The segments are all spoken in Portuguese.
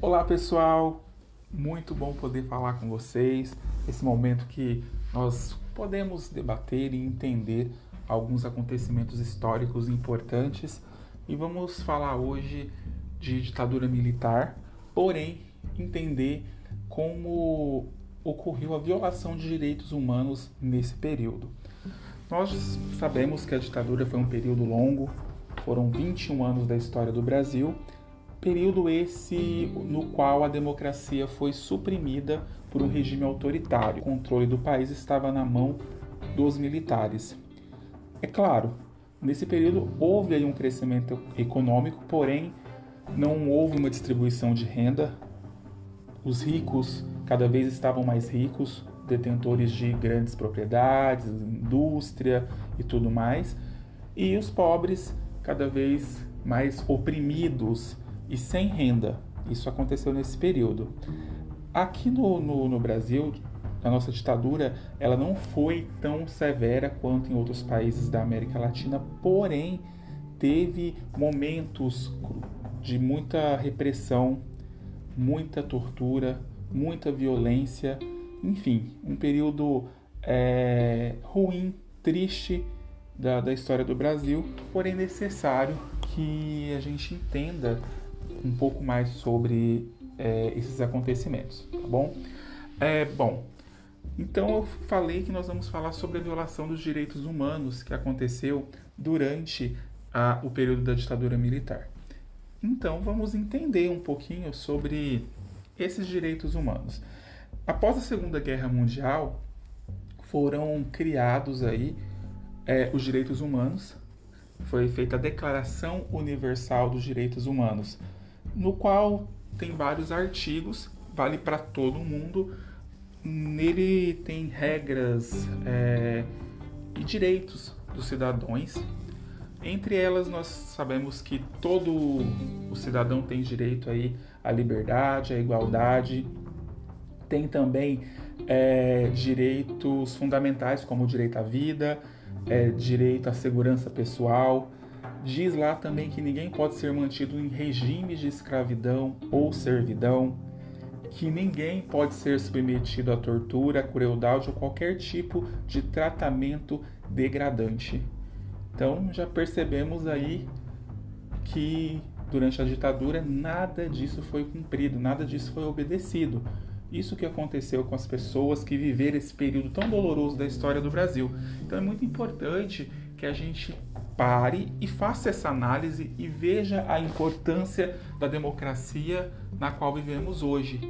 Olá pessoal, muito bom poder falar com vocês. Esse momento que nós podemos debater e entender alguns acontecimentos históricos importantes e vamos falar hoje de ditadura militar, porém entender como ocorreu a violação de direitos humanos nesse período. Nós sabemos que a ditadura foi um período longo, foram 21 anos da história do Brasil, período esse no qual a democracia foi suprimida por um regime autoritário. O controle do país estava na mão dos militares. É claro, nesse período houve um crescimento econômico, porém não houve uma distribuição de renda. Os ricos cada vez estavam mais ricos, detentores de grandes propriedades, indústria e tudo mais, e os pobres cada vez mais oprimidos e sem renda. Isso aconteceu nesse período. Aqui no, no, no Brasil, a nossa ditadura ela não foi tão severa quanto em outros países da América Latina, porém teve momentos de muita repressão, muita tortura, muita violência, enfim, um período é, ruim, triste da, da história do Brasil, porém necessário que a gente entenda um pouco mais sobre é, esses acontecimentos, tá bom? É, bom, então eu falei que nós vamos falar sobre a violação dos direitos humanos que aconteceu durante a, o período da ditadura militar. Então vamos entender um pouquinho sobre esses direitos humanos. Após a Segunda Guerra Mundial, foram criados aí é, os direitos humanos, foi feita a Declaração Universal dos Direitos Humanos, no qual tem vários artigos, vale para todo mundo. Nele tem regras é, e direitos dos cidadãos. Entre elas, nós sabemos que todo o cidadão tem direito aí à liberdade, à igualdade. Tem também é, direitos fundamentais, como o direito à vida, é, direito à segurança pessoal. Diz lá também que ninguém pode ser mantido em regimes de escravidão ou servidão, que ninguém pode ser submetido à tortura, à crueldade ou qualquer tipo de tratamento degradante. Então já percebemos aí que durante a ditadura nada disso foi cumprido, nada disso foi obedecido. Isso que aconteceu com as pessoas que viveram esse período tão doloroso da história do Brasil. Então é muito importante que a gente pare e faça essa análise e veja a importância da democracia na qual vivemos hoje.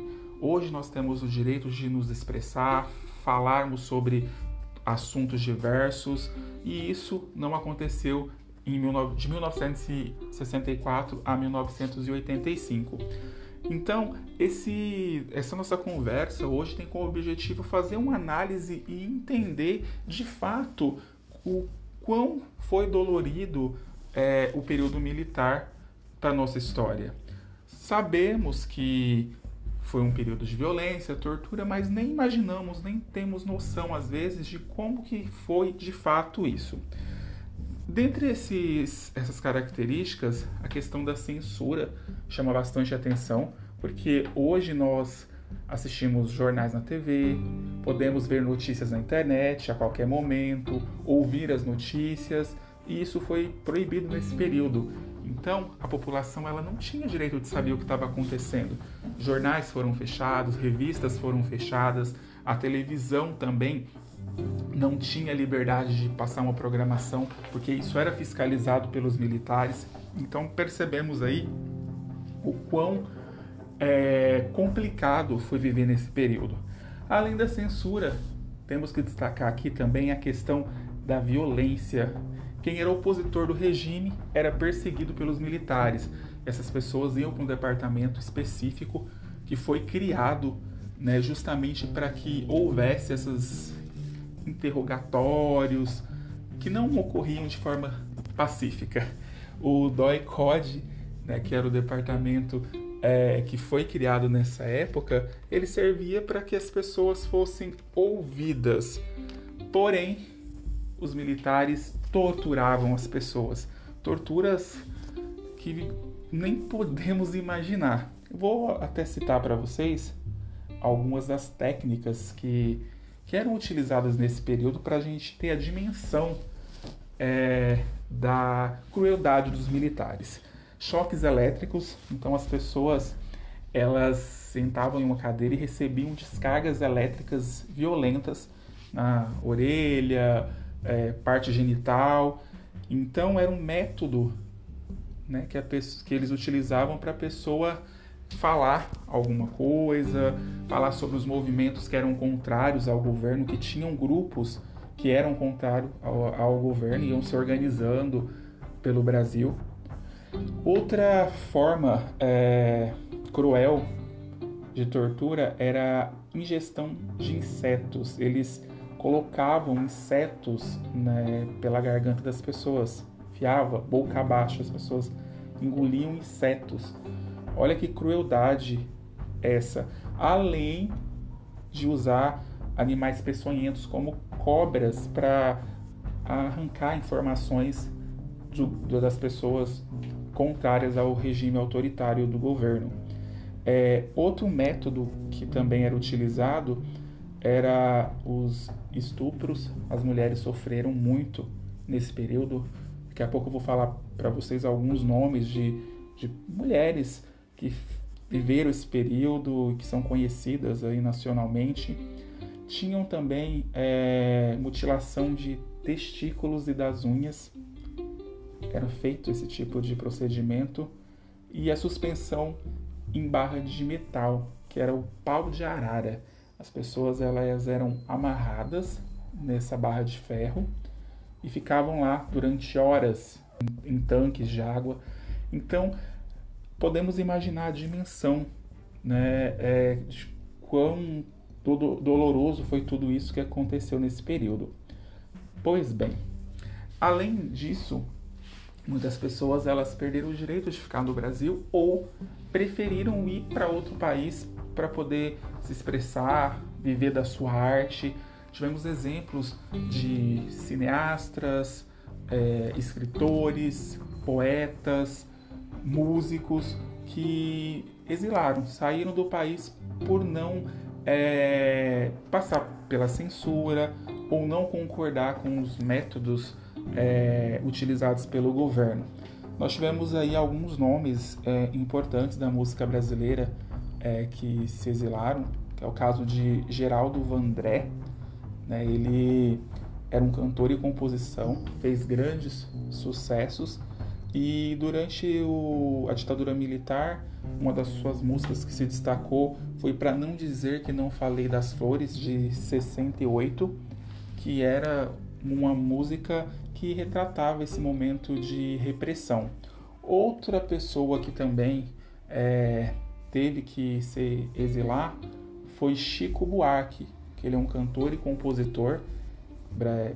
Hoje nós temos o direito de nos expressar, falarmos sobre assuntos diversos e isso não aconteceu em, de 1964 a 1985. Então, esse, essa nossa conversa hoje tem como objetivo fazer uma análise e entender de fato o quão foi dolorido é, o período militar para nossa história. Sabemos que foi um período de violência, tortura, mas nem imaginamos, nem temos noção às vezes de como que foi de fato isso. Dentre esses, essas características, a questão da censura chama bastante atenção, porque hoje nós assistimos jornais na TV, podemos ver notícias na internet a qualquer momento, ouvir as notícias, e isso foi proibido nesse período. Então, a população ela não tinha direito de saber o que estava acontecendo. Jornais foram fechados, revistas foram fechadas, a televisão também não tinha liberdade de passar uma programação, porque isso era fiscalizado pelos militares. Então percebemos aí o quão é, complicado foi viver nesse período. Além da censura, temos que destacar aqui também a questão da violência. Quem era opositor do regime era perseguido pelos militares. Essas pessoas iam para um departamento específico que foi criado né, justamente para que houvesse esses interrogatórios que não ocorriam de forma pacífica. O DOI-CODE, né, que era o departamento é, que foi criado nessa época, ele servia para que as pessoas fossem ouvidas. Porém, os militares torturavam as pessoas. Torturas que nem podemos imaginar. Vou até citar para vocês algumas das técnicas que, que eram utilizadas nesse período para a gente ter a dimensão é, da crueldade dos militares. Choques elétricos, então as pessoas elas sentavam em uma cadeira e recebiam descargas elétricas violentas na orelha, é, parte genital. Então era um método né, que, a, que eles utilizavam para a pessoa falar alguma coisa, falar sobre os movimentos que eram contrários ao governo, que tinham grupos que eram contrários ao, ao governo e iam se organizando pelo Brasil. Outra forma é, cruel de tortura era a ingestão de insetos. Eles colocavam insetos né, pela garganta das pessoas, fiava boca abaixo, as pessoas engoliam insetos. Olha que crueldade essa. Além de usar animais peçonhentos como cobras para arrancar informações do, das pessoas contrárias ao regime autoritário do governo. É, outro método que também era utilizado era os estupros. As mulheres sofreram muito nesse período. Daqui a pouco eu vou falar para vocês alguns nomes de, de mulheres que viveram esse período, que são conhecidas aí nacionalmente. Tinham também é, mutilação de testículos e das unhas. Era feito esse tipo de procedimento. E a suspensão em barra de metal, que era o pau de arara. As pessoas elas eram amarradas nessa barra de ferro e ficavam lá durante horas em, tanques de água. Então, podemos imaginar a dimensão né, é, de quão doloroso foi tudo isso que aconteceu nesse período. Pois bem, além disso, muitas pessoas elas perderam o direito de ficar no Brasil ou preferiram ir para outro país para poder se expressar, viver da sua arte. Tivemos exemplos de cineastas, é, escritores, poetas, músicos que exilaram, saíram do país por não é, passar pela censura ou não concordar com os métodos é, utilizados pelo governo. Nós tivemos aí alguns nomes é, importantes da música brasileira é, que se exilaram, que é o caso de Geraldo Vandré. Né? Ele era um cantor e composição, fez grandes sucessos e durante o, a ditadura militar, uma das suas músicas que se destacou foi Para Não Dizer Que Não Falei das Flores, de 68, que era uma música que retratava esse momento de repressão. Outra pessoa que também é, teve que se exilar foi Chico Buarque, que ele é um cantor e compositor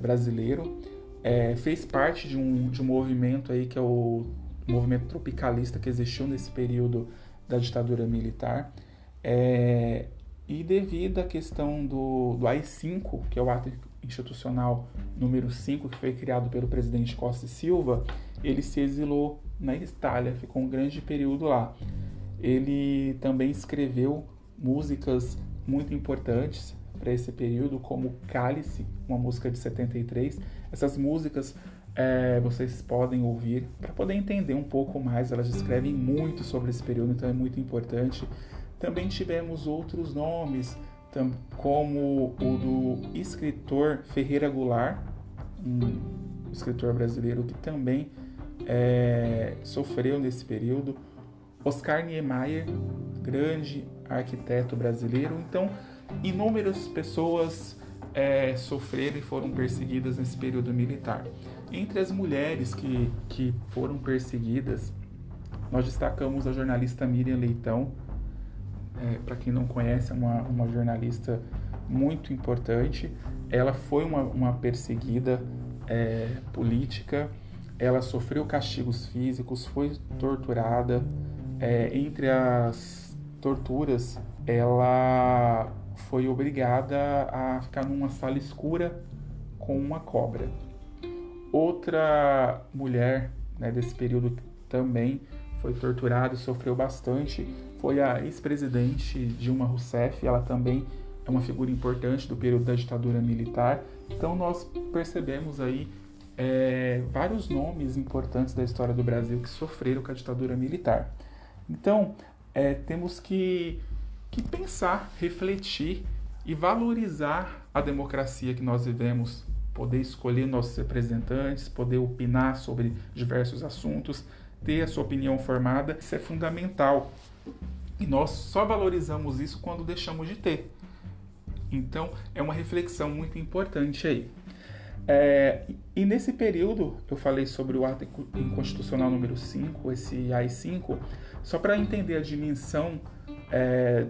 brasileiro é, fez parte de um, de um movimento aí que é o movimento tropicalista que existiu nesse período da ditadura militar. É, e devido à questão do, do AI-5, que é o ato institucional número 5, que foi criado pelo presidente Costa e Silva, ele se exilou na Itália, ficou um grande período lá. Ele também escreveu músicas muito importantes para esse período, como Cálice, uma música de 73, essas músicas é, vocês podem ouvir para poder entender um pouco mais. Elas descrevem muito sobre esse período, então é muito importante. Também tivemos outros nomes, como o do escritor Ferreira Goulart, um escritor brasileiro que também é, sofreu nesse período. Oscar Niemeyer, grande arquiteto brasileiro. Então, inúmeras pessoas é, sofreram e foram perseguidas nesse período militar. Entre as mulheres que, que foram perseguidas, nós destacamos a jornalista Miriam Leitão. É, Para quem não conhece, é uma, uma jornalista muito importante. Ela foi uma, uma perseguida é, política, ela sofreu castigos físicos, foi torturada. É, entre as torturas, ela foi obrigada a ficar numa sala escura com uma cobra. Outra mulher né, desse período também foi torturado, sofreu bastante. Foi a ex-presidente Dilma Rousseff, ela também é uma figura importante do período da ditadura militar. Então nós percebemos aí é, vários nomes importantes da história do Brasil que sofreram com a ditadura militar. Então é, temos que, que pensar, refletir e valorizar a democracia que nós vivemos, poder escolher nossos representantes, poder opinar sobre diversos assuntos, ter a sua opinião formada, isso é fundamental. E nós só valorizamos isso quando deixamos de ter. Então, é uma reflexão muito importante aí. É, e nesse período, eu falei sobre o ato inconstitucional número 5, esse AI-5, só para entender a dimensão é,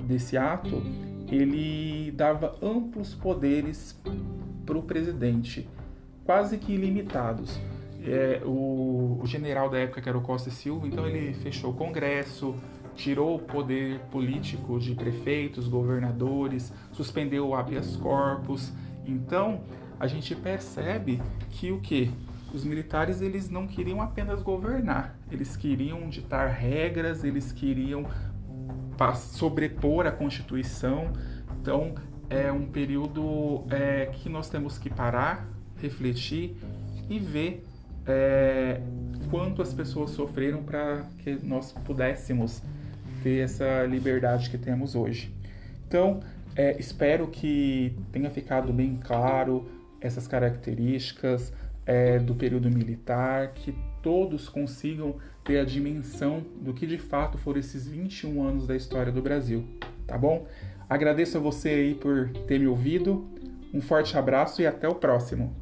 desse ato, ele dava amplos poderes para o presidente, quase que ilimitados. É, o, o, general da época, que era o Costa e Silva, então ele fechou o Congresso, tirou o poder político de prefeitos, governadores, suspendeu o habeas corpus. Então, a gente percebe que o que? Os militares eles não queriam apenas governar, eles queriam ditar regras, eles queriam sobrepor a Constituição. Então, é um período é, que nós temos que parar, refletir e ver é, quanto as pessoas sofreram para que nós pudéssemos ter essa liberdade que temos hoje. Então, é, espero que tenha ficado bem claro essas características é, do período militar, que todos consigam ter a dimensão do que de fato foram esses 21 anos da história do Brasil, tá bom? Agradeço a você aí por ter me ouvido, um forte abraço e até o próximo.